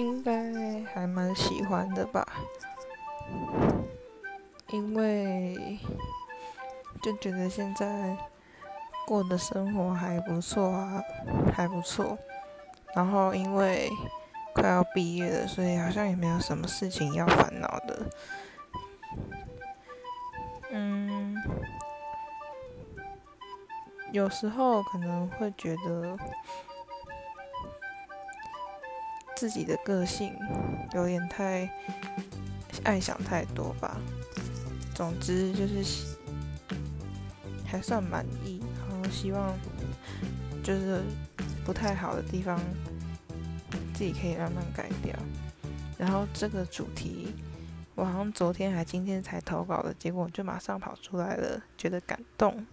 应该还蛮喜欢的吧，因为就觉得现在过的生活还不错啊，还不错。然后因为快要毕业了，所以好像也没有什么事情要烦恼的。嗯，有时候可能会觉得。自己的个性有点太爱想太多吧。总之就是还算满意，然后希望就是不太好的地方自己可以慢慢改掉。然后这个主题我好像昨天还今天才投稿的，结果就马上跑出来了，觉得感动。